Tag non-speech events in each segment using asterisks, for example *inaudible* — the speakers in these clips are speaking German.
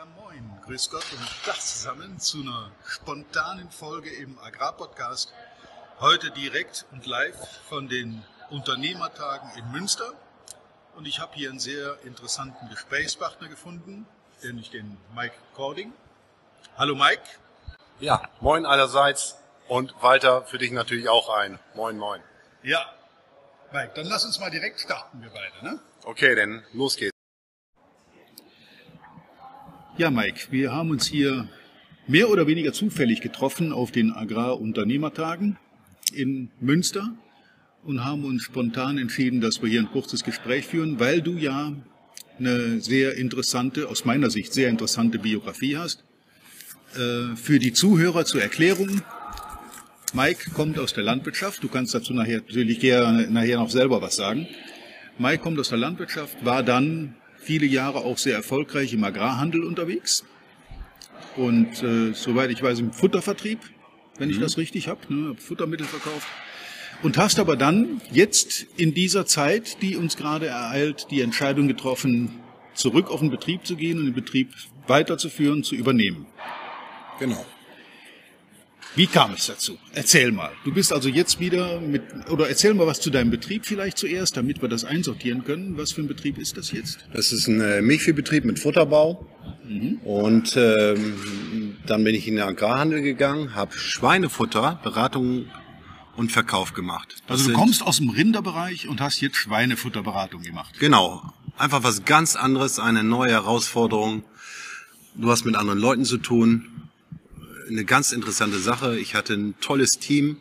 Ja, moin, grüß Gott und das zusammen zu einer spontanen Folge im Agrarpodcast. Heute direkt und live von den Unternehmertagen in Münster. Und ich habe hier einen sehr interessanten Gesprächspartner gefunden, nämlich den Mike Cording. Hallo Mike. Ja, moin allerseits und Walter, für dich natürlich auch ein. Moin, moin. Ja, Mike, dann lass uns mal direkt starten, wir beide, ne? Okay, denn los geht's. Ja, Mike, wir haben uns hier mehr oder weniger zufällig getroffen auf den Agrarunternehmertagen in Münster und haben uns spontan entschieden, dass wir hier ein kurzes Gespräch führen, weil du ja eine sehr interessante, aus meiner Sicht sehr interessante Biografie hast. Äh, für die Zuhörer zur Erklärung, Mike kommt aus der Landwirtschaft, du kannst dazu nachher natürlich nachher noch selber was sagen. Mike kommt aus der Landwirtschaft, war dann viele Jahre auch sehr erfolgreich im Agrarhandel unterwegs und äh, soweit ich weiß im Futtervertrieb, wenn mhm. ich das richtig habe, ne, Futtermittel verkauft. Und hast aber dann jetzt in dieser Zeit, die uns gerade ereilt, die Entscheidung getroffen, zurück auf den Betrieb zu gehen und den Betrieb weiterzuführen, zu übernehmen. Genau. Wie kam es dazu? Erzähl mal. Du bist also jetzt wieder mit, oder erzähl mal was zu deinem Betrieb vielleicht zuerst, damit wir das einsortieren können. Was für ein Betrieb ist das jetzt? Das ist ein äh, Milchviehbetrieb mit Futterbau. Mhm. Und ähm, dann bin ich in den Agrarhandel gegangen, habe Schweinefutter, Beratung und Verkauf gemacht. Das also du kommst aus dem Rinderbereich und hast jetzt Schweinefutterberatung gemacht. Genau. Einfach was ganz anderes, eine neue Herausforderung. Du hast mit anderen Leuten zu tun eine ganz interessante Sache. Ich hatte ein tolles Team,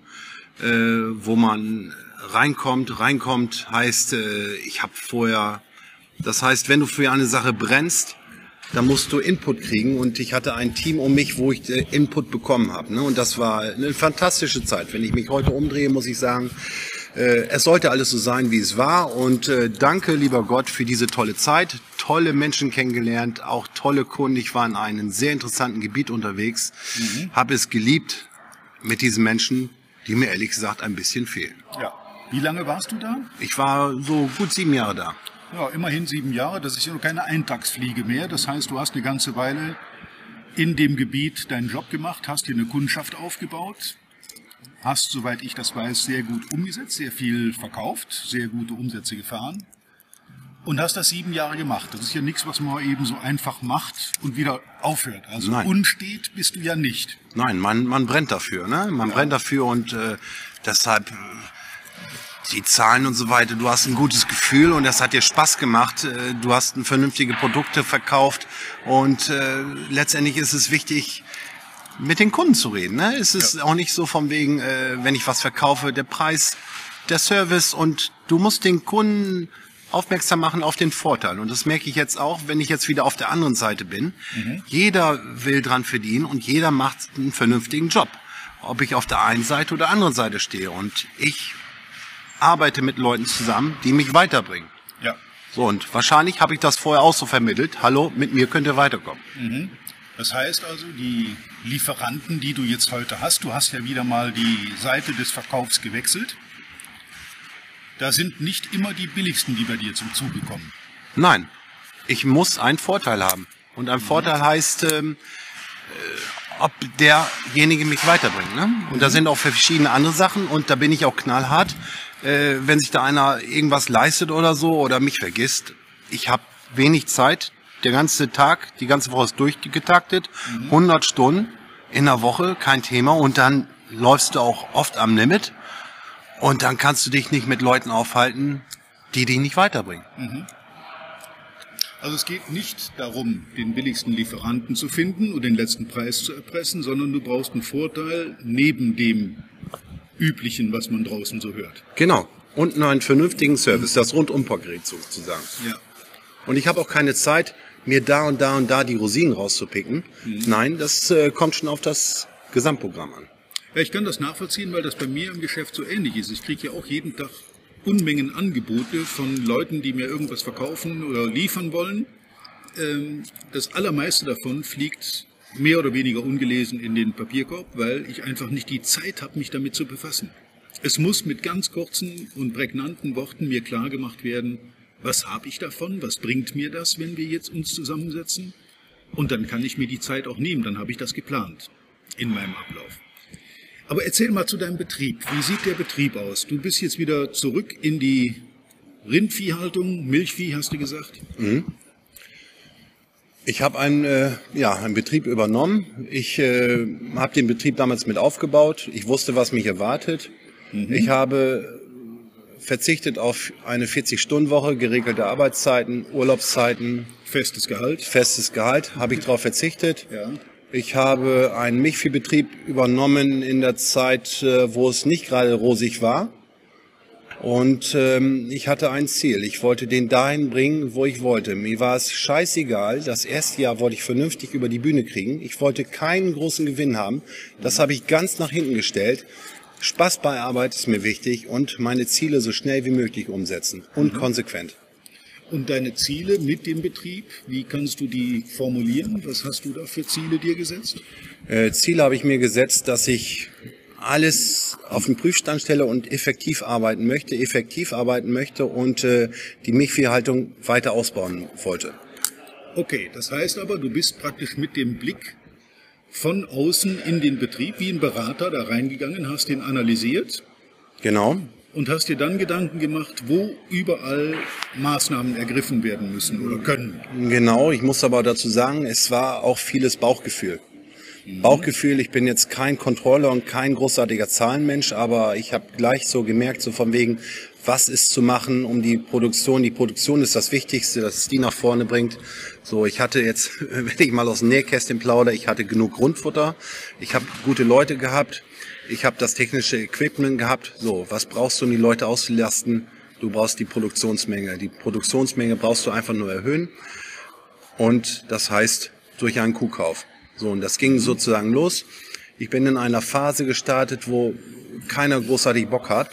äh, wo man reinkommt. Reinkommt heißt, äh, ich habe vorher, das heißt, wenn du für eine Sache brennst, dann musst du Input kriegen und ich hatte ein Team um mich, wo ich äh, Input bekommen habe. Ne? Und das war eine fantastische Zeit. Wenn ich mich heute umdrehe, muss ich sagen, es sollte alles so sein, wie es war. Und äh, danke, lieber Gott, für diese tolle Zeit. Tolle Menschen kennengelernt, auch tolle Kunden. Ich war in einem sehr interessanten Gebiet unterwegs, mhm. habe es geliebt mit diesen Menschen, die mir ehrlich gesagt ein bisschen fehlen. Ja. Wie lange warst du da? Ich war so gut sieben Jahre da. Ja, immerhin sieben Jahre. Das ist ja noch keine Eintagsfliege mehr. Das heißt, du hast eine ganze Weile in dem Gebiet deinen Job gemacht, hast hier eine Kundschaft aufgebaut, hast, soweit ich das weiß, sehr gut umgesetzt, sehr viel verkauft, sehr gute Umsätze gefahren und hast das sieben Jahre gemacht. Das ist ja nichts, was man eben so einfach macht und wieder aufhört. Also Nein. unstet bist du ja nicht. Nein, man, man brennt dafür, ne? Man ja. brennt dafür und äh, deshalb äh, die Zahlen und so weiter. Du hast ein gutes Gefühl und das hat dir Spaß gemacht. Äh, du hast vernünftige Produkte verkauft und äh, letztendlich ist es wichtig, mit den Kunden zu reden. Ne? Es ist ja. auch nicht so von wegen, äh, wenn ich was verkaufe, der Preis, der Service und du musst den Kunden aufmerksam machen auf den Vorteil. Und das merke ich jetzt auch, wenn ich jetzt wieder auf der anderen Seite bin. Mhm. Jeder will dran verdienen und jeder macht einen vernünftigen Job. Ob ich auf der einen Seite oder der anderen Seite stehe. Und ich arbeite mit Leuten zusammen, die mich weiterbringen. Ja. So, und wahrscheinlich habe ich das vorher auch so vermittelt. Hallo, mit mir könnt ihr weiterkommen. Mhm. Das heißt also, die Lieferanten, die du jetzt heute hast, du hast ja wieder mal die Seite des Verkaufs gewechselt. Da sind nicht immer die billigsten, die bei dir zum Zuge kommen. Nein, ich muss einen Vorteil haben. Und ein mhm. Vorteil heißt, ähm, äh, ob derjenige mich weiterbringt. Ne? Und mhm. da sind auch verschiedene andere Sachen und da bin ich auch knallhart. Äh, wenn sich da einer irgendwas leistet oder so oder mich vergisst, ich habe wenig Zeit, der ganze Tag, die ganze Woche ist durchgetaktet, mhm. 100 Stunden in der Woche, kein Thema. Und dann läufst du auch oft am Limit. Und dann kannst du dich nicht mit Leuten aufhalten, die dich nicht weiterbringen. Mhm. Also es geht nicht darum, den billigsten Lieferanten zu finden und den letzten Preis zu erpressen, sondern du brauchst einen Vorteil neben dem üblichen, was man draußen so hört. Genau. Und einen vernünftigen Service, das Rundumpaket sozusagen. Ja. Und ich habe auch keine Zeit, mir da und da und da die Rosinen rauszupicken. Mhm. Nein, das äh, kommt schon auf das Gesamtprogramm an. Ja, ich kann das nachvollziehen, weil das bei mir im Geschäft so ähnlich ist. Ich kriege ja auch jeden Tag Unmengen Angebote von Leuten, die mir irgendwas verkaufen oder liefern wollen. Ähm, das allermeiste davon fliegt mehr oder weniger ungelesen in den Papierkorb, weil ich einfach nicht die Zeit habe, mich damit zu befassen. Es muss mit ganz kurzen und prägnanten Worten mir klar gemacht werden, was habe ich davon? Was bringt mir das, wenn wir jetzt uns zusammensetzen? Und dann kann ich mir die Zeit auch nehmen, dann habe ich das geplant in meinem Ablauf. Aber erzähl mal zu deinem Betrieb. Wie sieht der Betrieb aus? Du bist jetzt wieder zurück in die Rindviehhaltung, Milchvieh, hast du gesagt? Mhm. Ich habe einen, äh, ja, einen Betrieb übernommen. Ich äh, habe den Betrieb damals mit aufgebaut. Ich wusste, was mich erwartet. Mhm. Ich habe verzichtet auf eine 40-Stunden-Woche, geregelte Arbeitszeiten, Urlaubszeiten. Festes Gehalt? Festes Gehalt, habe ich darauf verzichtet. Ja. Ich habe einen Milchviehbetrieb übernommen in der Zeit, äh, wo es nicht gerade rosig war. Und ähm, ich hatte ein Ziel. Ich wollte den dahin bringen, wo ich wollte. Mir war es scheißegal. Das erste Jahr wollte ich vernünftig über die Bühne kriegen. Ich wollte keinen großen Gewinn haben. Das habe ich ganz nach hinten gestellt. Spaß bei Arbeit ist mir wichtig und meine Ziele so schnell wie möglich umsetzen und mhm. konsequent. Und deine Ziele mit dem Betrieb, wie kannst du die formulieren? Was hast du da für Ziele dir gesetzt? Äh, Ziele habe ich mir gesetzt, dass ich alles auf den Prüfstand stelle und effektiv arbeiten möchte, effektiv arbeiten möchte und äh, die Milchviehhaltung weiter ausbauen wollte. Okay, das heißt aber, du bist praktisch mit dem Blick von außen in den Betrieb wie ein Berater da reingegangen, hast den analysiert. Genau und hast dir dann Gedanken gemacht, wo überall Maßnahmen ergriffen werden müssen oder können. Genau, ich muss aber dazu sagen, es war auch vieles Bauchgefühl. Mhm. Bauchgefühl, ich bin jetzt kein Controller und kein großartiger Zahlenmensch, aber ich habe gleich so gemerkt, so von wegen, was ist zu machen, um die Produktion, die Produktion ist das Wichtigste, dass es die nach vorne bringt. So, ich hatte jetzt, *laughs* wenn ich mal aus dem Nähkästchen plaudere, ich hatte genug Grundfutter, ich habe gute Leute gehabt, ich habe das technische Equipment gehabt. So, was brauchst du, um die Leute auszulasten? Du brauchst die Produktionsmenge. Die Produktionsmenge brauchst du einfach nur erhöhen. Und das heißt durch einen Kuhkauf. So, und das ging sozusagen los. Ich bin in einer Phase gestartet, wo keiner großartig Bock hat.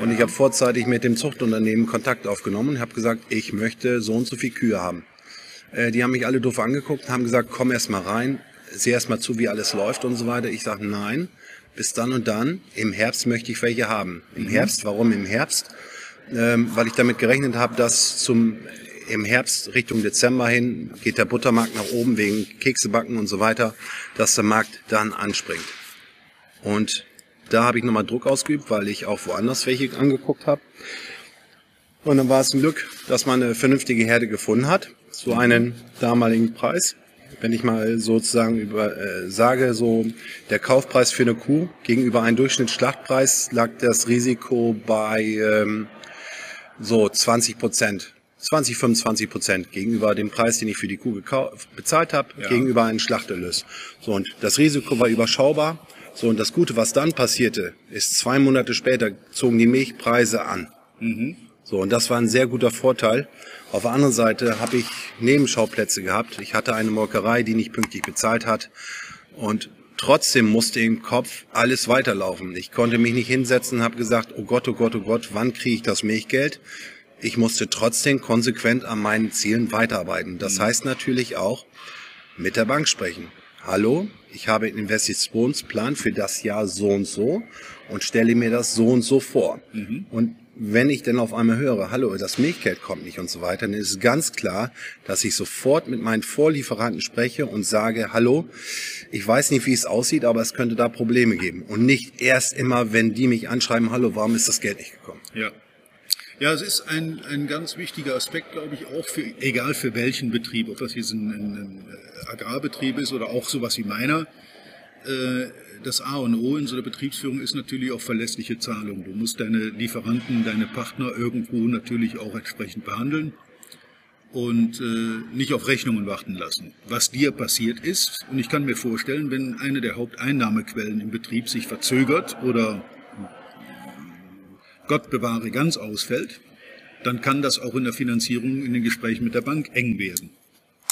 Und ich habe vorzeitig mit dem Zuchtunternehmen Kontakt aufgenommen und habe gesagt, ich möchte so und so viel Kühe haben. Äh, die haben mich alle doof angeguckt, haben gesagt, komm erst mal rein, sieh erst mal zu, wie alles läuft und so weiter. Ich sage, nein, bis dann und dann. Im Herbst möchte ich welche haben. Im mhm. Herbst, warum im Herbst? Ähm, weil ich damit gerechnet habe, dass zum im Herbst Richtung Dezember hin geht der Buttermarkt nach oben wegen Keksebacken und so weiter, dass der Markt dann anspringt. Und da habe ich nochmal Druck ausgeübt, weil ich auch woanders welche angeguckt habe. Und dann war es ein Glück, dass man eine vernünftige Herde gefunden hat, zu einem damaligen Preis wenn ich mal sozusagen über äh, sage, so der Kaufpreis für eine Kuh gegenüber einem Durchschnittsschlachtpreis lag das Risiko bei ähm, so 20 Prozent. 20, 25 Prozent gegenüber dem Preis, den ich für die Kuh bezahlt habe, ja. gegenüber einem Schlachterlös. So, und das Risiko war überschaubar. So, und das Gute, was dann passierte, ist zwei Monate später zogen die Milchpreise an. Mhm. So, und das war ein sehr guter Vorteil. Auf der anderen Seite habe ich Nebenschauplätze gehabt. Ich hatte eine Molkerei, die nicht pünktlich bezahlt hat. Und trotzdem musste im Kopf alles weiterlaufen. Ich konnte mich nicht hinsetzen und habe gesagt, oh Gott, oh Gott, oh Gott, wann kriege ich das Milchgeld? Ich musste trotzdem konsequent an meinen Zielen weiterarbeiten. Das mhm. heißt natürlich auch mit der Bank sprechen. Hallo, ich habe einen Investitionsplan für das Jahr so und so und stelle mir das so und so vor. Mhm. Und wenn ich denn auf einmal höre, hallo, das Milchgeld kommt nicht und so weiter, dann ist es ganz klar, dass ich sofort mit meinen Vorlieferanten spreche und sage, hallo, ich weiß nicht, wie es aussieht, aber es könnte da Probleme geben. Und nicht erst immer, wenn die mich anschreiben, hallo, warum ist das Geld nicht gekommen? Ja. Ja, es ist ein, ein ganz wichtiger Aspekt, glaube ich, auch für, egal für welchen Betrieb, ob das jetzt ein, ein, Agrarbetrieb ist oder auch sowas wie meiner, äh, das A und O in so einer Betriebsführung ist natürlich auch verlässliche Zahlung. Du musst deine Lieferanten, deine Partner irgendwo natürlich auch entsprechend behandeln und äh, nicht auf Rechnungen warten lassen. Was dir passiert ist, und ich kann mir vorstellen, wenn eine der Haupteinnahmequellen im Betrieb sich verzögert oder Gott bewahre ganz ausfällt, dann kann das auch in der Finanzierung in den Gesprächen mit der Bank eng werden.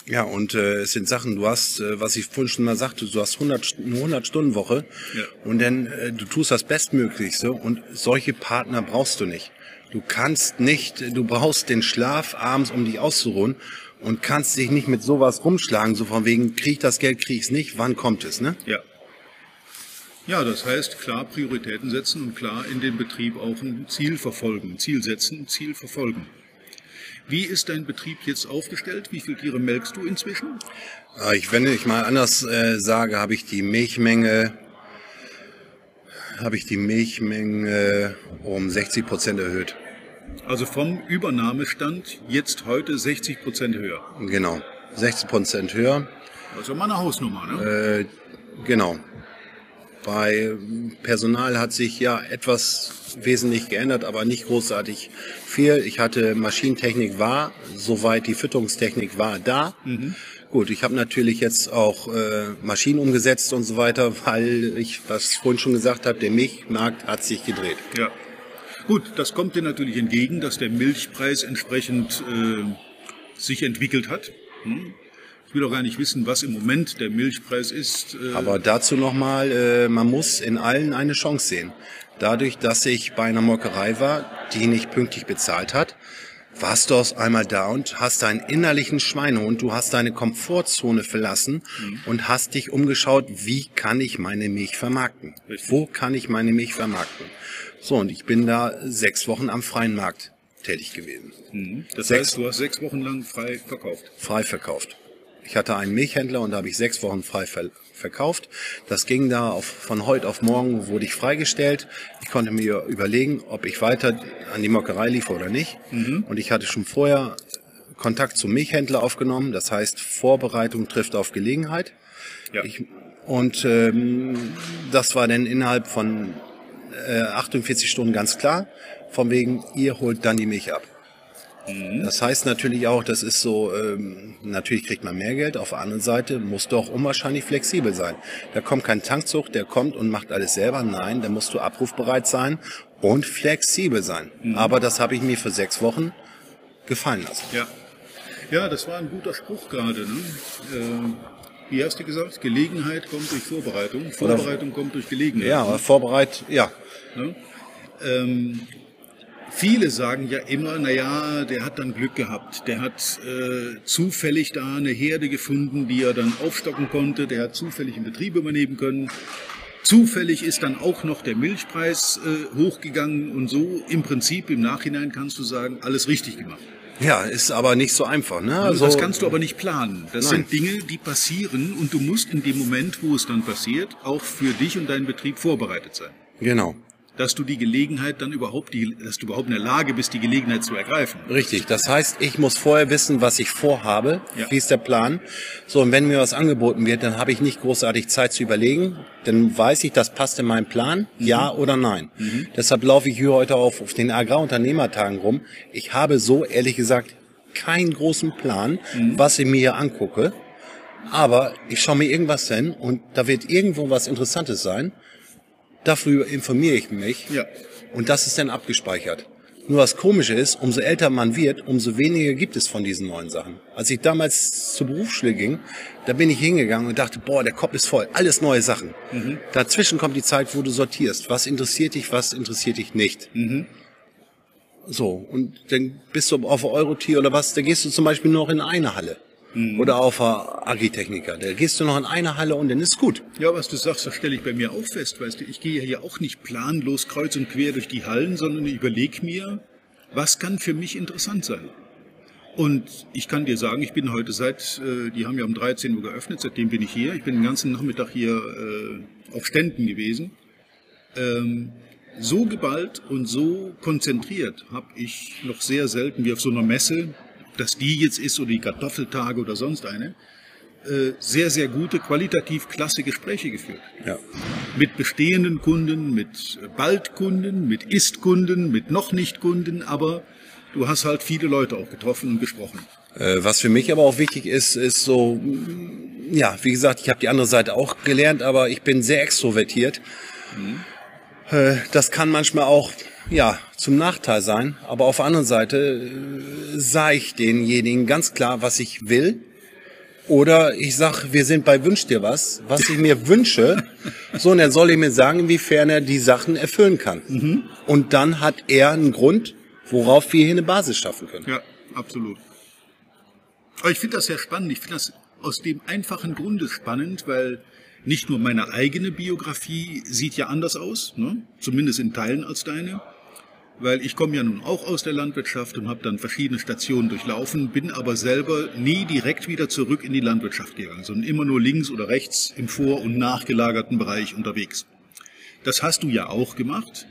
Ja, und äh, es sind Sachen, du hast, äh, was ich vorhin schon mal sagte, du hast 100, eine 100-Stunden-Woche ja. und dann äh, du tust das Bestmöglichste und solche Partner brauchst du nicht. Du kannst nicht, du brauchst den Schlaf abends, um dich auszuruhen und kannst dich nicht mit sowas rumschlagen, so von wegen, krieg ich das Geld, krieg ich es nicht, wann kommt es, ne? Ja. Ja, das heißt klar Prioritäten setzen und klar in den Betrieb auch ein Ziel verfolgen, Ziel setzen, Ziel verfolgen. Wie ist dein Betrieb jetzt aufgestellt? Wie viele Tiere melkst du inzwischen? Äh, ich, wenn ich mal anders äh, sage, habe ich die Milchmenge habe ich die Milchmenge um 60 Prozent erhöht. Also vom Übernahmestand jetzt heute 60 Prozent höher. Genau, 60 Prozent höher. Also mal eine Hausnummer, ne? Äh, genau. Bei Personal hat sich ja etwas wesentlich geändert, aber nicht großartig viel. Ich hatte Maschinentechnik war, soweit die Fütterungstechnik war da. Mhm. Gut, ich habe natürlich jetzt auch äh, Maschinen umgesetzt und so weiter, weil ich, was ich vorhin schon gesagt habe, der Milchmarkt hat sich gedreht. Ja. Gut, das kommt dir natürlich entgegen, dass der Milchpreis entsprechend äh, sich entwickelt hat. Hm? Ich will auch gar nicht wissen, was im Moment der Milchpreis ist. Äh Aber dazu nochmal, äh, man muss in allen eine Chance sehen. Dadurch, dass ich bei einer Molkerei war, die nicht pünktlich bezahlt hat, warst du aus einmal da und hast deinen innerlichen Schweinehund, du hast deine Komfortzone verlassen mhm. und hast dich umgeschaut, wie kann ich meine Milch vermarkten? Richtig. Wo kann ich meine Milch vermarkten? So, und ich bin da sechs Wochen am freien Markt tätig gewesen. Mhm. Das sechs, heißt, du hast sechs Wochen lang frei verkauft? Frei verkauft. Ich hatte einen Milchhändler und da habe ich sechs Wochen frei ver verkauft. Das ging da auf, von heute auf morgen wurde ich freigestellt. Ich konnte mir überlegen, ob ich weiter an die Molkerei liefere oder nicht. Mhm. Und ich hatte schon vorher Kontakt zum Milchhändler aufgenommen. Das heißt, Vorbereitung trifft auf Gelegenheit. Ja. Ich, und ähm, das war dann innerhalb von äh, 48 Stunden ganz klar. Von wegen, ihr holt dann die Milch ab. Mhm. Das heißt natürlich auch, das ist so, ähm, natürlich kriegt man mehr Geld, auf der anderen Seite muss doch unwahrscheinlich flexibel sein. Da kommt kein Tankzug, der kommt und macht alles selber. Nein, da musst du abrufbereit sein und flexibel sein. Mhm. Aber das habe ich mir für sechs Wochen gefallen lassen. Ja, ja das war ein guter Spruch gerade. Ne? Äh, wie hast du gesagt? Gelegenheit kommt durch Vorbereitung. Vorbereitung Oder, kommt durch Gelegenheit. Ja, Vorbereit, ja. Ne? Ähm, Viele sagen ja immer, na ja, der hat dann Glück gehabt. Der hat äh, zufällig da eine Herde gefunden, die er dann aufstocken konnte. Der hat zufällig einen Betrieb übernehmen können. Zufällig ist dann auch noch der Milchpreis äh, hochgegangen und so im Prinzip im Nachhinein kannst du sagen, alles richtig gemacht. Ja, ist aber nicht so einfach. Ne? Also, das kannst du aber nicht planen. Das nein. sind Dinge, die passieren und du musst in dem Moment, wo es dann passiert, auch für dich und deinen Betrieb vorbereitet sein. Genau dass du die Gelegenheit dann überhaupt, die, dass du überhaupt in der Lage bist, die Gelegenheit zu ergreifen. Richtig. Das heißt, ich muss vorher wissen, was ich vorhabe. Ja. Wie ist der Plan? So, und wenn mir was angeboten wird, dann habe ich nicht großartig Zeit zu überlegen. Dann weiß ich, das passt in meinen Plan. Mhm. Ja oder nein. Mhm. Deshalb laufe ich hier heute auf, auf den Agrarunternehmertagen rum. Ich habe so, ehrlich gesagt, keinen großen Plan, mhm. was ich mir hier angucke. Aber ich schaue mir irgendwas hin und da wird irgendwo was Interessantes sein Dafür informiere ich mich. Ja. Und das ist dann abgespeichert. Nur was Komische ist, umso älter man wird, umso weniger gibt es von diesen neuen Sachen. Als ich damals zur Berufsschule ging, da bin ich hingegangen und dachte, boah, der Kopf ist voll, alles neue Sachen. Mhm. Dazwischen kommt die Zeit, wo du sortierst. Was interessiert dich, was interessiert dich nicht. Mhm. So, und dann bist du auf Eurotier oder was, da gehst du zum Beispiel noch in eine Halle mhm. oder auf Agritechniker. Da gehst du noch in eine Halle und dann ist gut. Ja, was du sagst, das stelle ich bei mir auch fest. Weißt du, ich gehe ja hier auch nicht planlos kreuz und quer durch die Hallen, sondern überlege mir, was kann für mich interessant sein. Und ich kann dir sagen, ich bin heute seit, äh, die haben ja um 13 Uhr geöffnet, seitdem bin ich hier. Ich bin den ganzen Nachmittag hier äh, auf Ständen gewesen. Ähm, so geballt und so konzentriert habe ich noch sehr selten wie auf so einer Messe dass die jetzt ist oder die Kartoffeltage oder sonst eine, äh, sehr, sehr gute, qualitativ klasse Gespräche geführt. Ja. Mit bestehenden Kunden, mit Baldkunden, mit Ist-Kunden, mit noch nicht Kunden, aber du hast halt viele Leute auch getroffen und gesprochen. Äh, was für mich aber auch wichtig ist, ist so, ja, wie gesagt, ich habe die andere Seite auch gelernt, aber ich bin sehr extrovertiert. Mhm. Das kann manchmal auch ja, zum Nachteil sein. Aber auf der anderen Seite äh, sage ich denjenigen ganz klar, was ich will. Oder ich sag, wir sind bei Wünsch dir was, was ich mir wünsche. So, und dann soll ich mir sagen, inwiefern er die Sachen erfüllen kann. Mhm. Und dann hat er einen Grund, worauf wir hier eine Basis schaffen können. Ja, absolut. Aber ich finde das sehr spannend. Ich finde das aus dem einfachen Grunde spannend, weil nicht nur meine eigene Biografie sieht ja anders aus, ne? zumindest in Teilen als deine. weil ich komme ja nun auch aus der Landwirtschaft und habe dann verschiedene Stationen durchlaufen, bin aber selber nie direkt wieder zurück in die Landwirtschaft gegangen, sondern immer nur links oder rechts im vor- und nachgelagerten Bereich unterwegs. Das hast du ja auch gemacht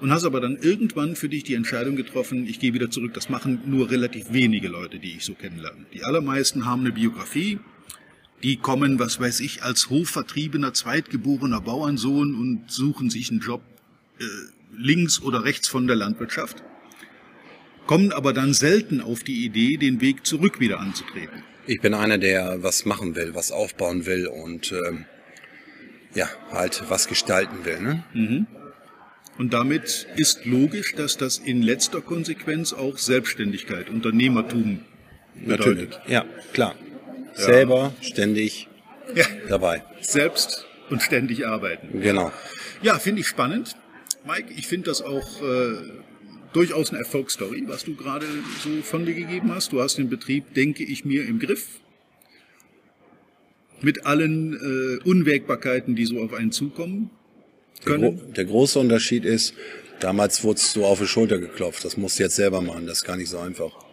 und hast aber dann irgendwann für dich die Entscheidung getroffen, ich gehe wieder zurück. Das machen nur relativ wenige Leute, die ich so kennenlerne. Die allermeisten haben eine Biografie, die kommen, was weiß ich, als hochvertriebener, zweitgeborener Bauernsohn und suchen sich einen Job äh, links oder rechts von der Landwirtschaft, kommen aber dann selten auf die Idee, den Weg zurück wieder anzutreten. Ich bin einer, der was machen will, was aufbauen will und ähm, ja, halt was gestalten will. Ne? Mhm. Und damit ist logisch, dass das in letzter Konsequenz auch Selbstständigkeit, Unternehmertum bedeutet. Natürlich. Ja, klar. Ja. Selber, ständig ja. dabei. Selbst und ständig arbeiten. Genau. Ja, finde ich spannend. Mike, ich finde das auch äh, durchaus eine Erfolgsstory, was du gerade so von dir gegeben hast. Du hast den Betrieb, denke ich mir, im Griff. Mit allen äh, Unwägbarkeiten, die so auf einen zukommen können. Der, der große Unterschied ist, damals wurdest du auf die Schulter geklopft. Das musst du jetzt selber machen. Das ist gar nicht so einfach.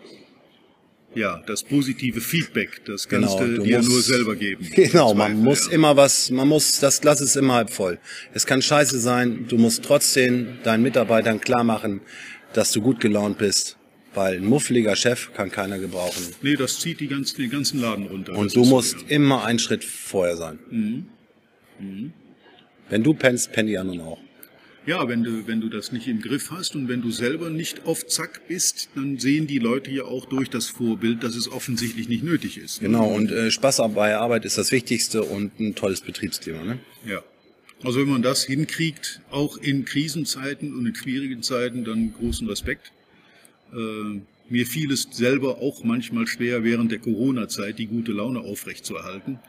Ja, das positive Feedback, das kannst genau, du dir musst, nur selber geben. *laughs* Genau, man muss ja. immer was, man muss, das Glas ist immer halb voll. Es kann scheiße sein, du musst trotzdem deinen Mitarbeitern klar machen, dass du gut gelaunt bist, weil ein muffliger Chef kann keiner gebrauchen. Nee, das zieht die ganzen, den ganzen Laden runter. Und du musst so, ja. immer einen Schritt vorher sein. Mhm. Mhm. Wenn du pennst, pennen die anderen auch. Ja, wenn du, wenn du das nicht im Griff hast und wenn du selber nicht auf Zack bist, dann sehen die Leute ja auch durch das Vorbild, dass es offensichtlich nicht nötig ist. Genau, und äh, Spaß bei Arbeit ist das Wichtigste und ein tolles Betriebsklima. Ne? Ja. Also wenn man das hinkriegt, auch in Krisenzeiten und in schwierigen Zeiten, dann großen Respekt. Äh, mir fiel es selber auch manchmal schwer, während der Corona-Zeit die gute Laune aufrechtzuerhalten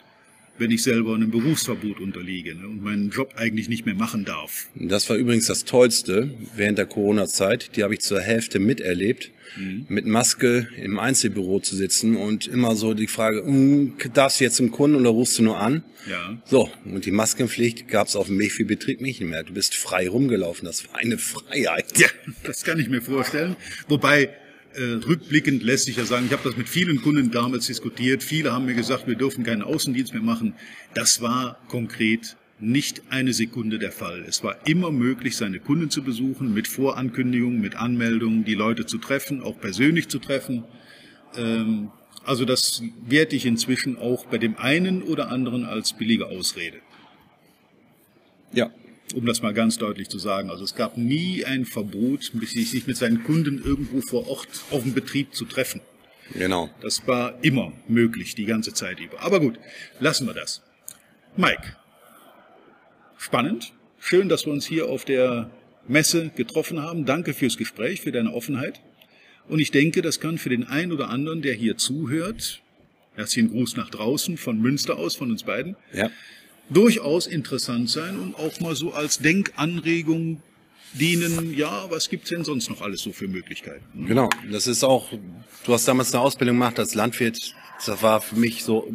wenn ich selber einem Berufsverbot unterliege ne, und meinen Job eigentlich nicht mehr machen darf. Das war übrigens das Tollste während der Corona-Zeit. Die habe ich zur Hälfte miterlebt, mhm. mit Maske im Einzelbüro zu sitzen und immer so die Frage, hm, darfst du jetzt zum Kunden oder rufst du nur an? Ja. So, und die Maskenpflicht gab es auf dem Mephi-Betrieb nicht mehr. Du bist frei rumgelaufen. Das war eine Freiheit. Ja, das kann ich mir vorstellen. Wobei äh, rückblickend lässt sich ja sagen, ich habe das mit vielen Kunden damals diskutiert. Viele haben mir gesagt, wir dürfen keinen Außendienst mehr machen. Das war konkret nicht eine Sekunde der Fall. Es war immer möglich, seine Kunden zu besuchen, mit Vorankündigungen, mit Anmeldungen, die Leute zu treffen, auch persönlich zu treffen. Ähm, also das werte ich inzwischen auch bei dem einen oder anderen als billige Ausrede. Ja, um das mal ganz deutlich zu sagen. Also es gab nie ein Verbot, sich mit seinen Kunden irgendwo vor Ort auf dem Betrieb zu treffen. Genau. Das war immer möglich, die ganze Zeit über. Aber gut, lassen wir das. Mike, spannend. Schön, dass wir uns hier auf der Messe getroffen haben. Danke fürs Gespräch, für deine Offenheit. Und ich denke, das kann für den einen oder anderen, der hier zuhört, herzlichen Gruß nach draußen von Münster aus, von uns beiden, ja durchaus interessant sein und auch mal so als Denkanregung dienen, ja, was gibt's denn sonst noch alles so für Möglichkeiten? Genau, das ist auch, du hast damals eine Ausbildung gemacht als Landwirt, das war für mich so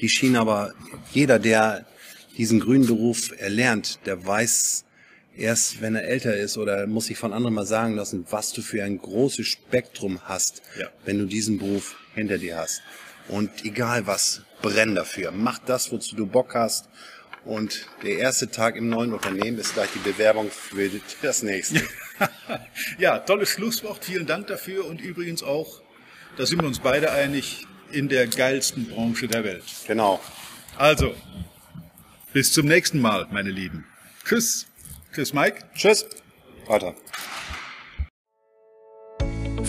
die Schiene, aber jeder, der diesen grünen Beruf erlernt, der weiß erst, wenn er älter ist oder muss sich von anderen mal sagen lassen, was du für ein großes Spektrum hast, ja. wenn du diesen Beruf hinter dir hast. Und egal was, brenn dafür. Mach das, wozu du Bock hast. Und der erste Tag im neuen Unternehmen ist gleich die Bewerbung für das nächste. *laughs* ja, tolles Schlusswort. Vielen Dank dafür. Und übrigens auch, da sind wir uns beide einig, in der geilsten Branche der Welt. Genau. Also, bis zum nächsten Mal, meine Lieben. Tschüss. Tschüss, Mike. Tschüss. Weiter.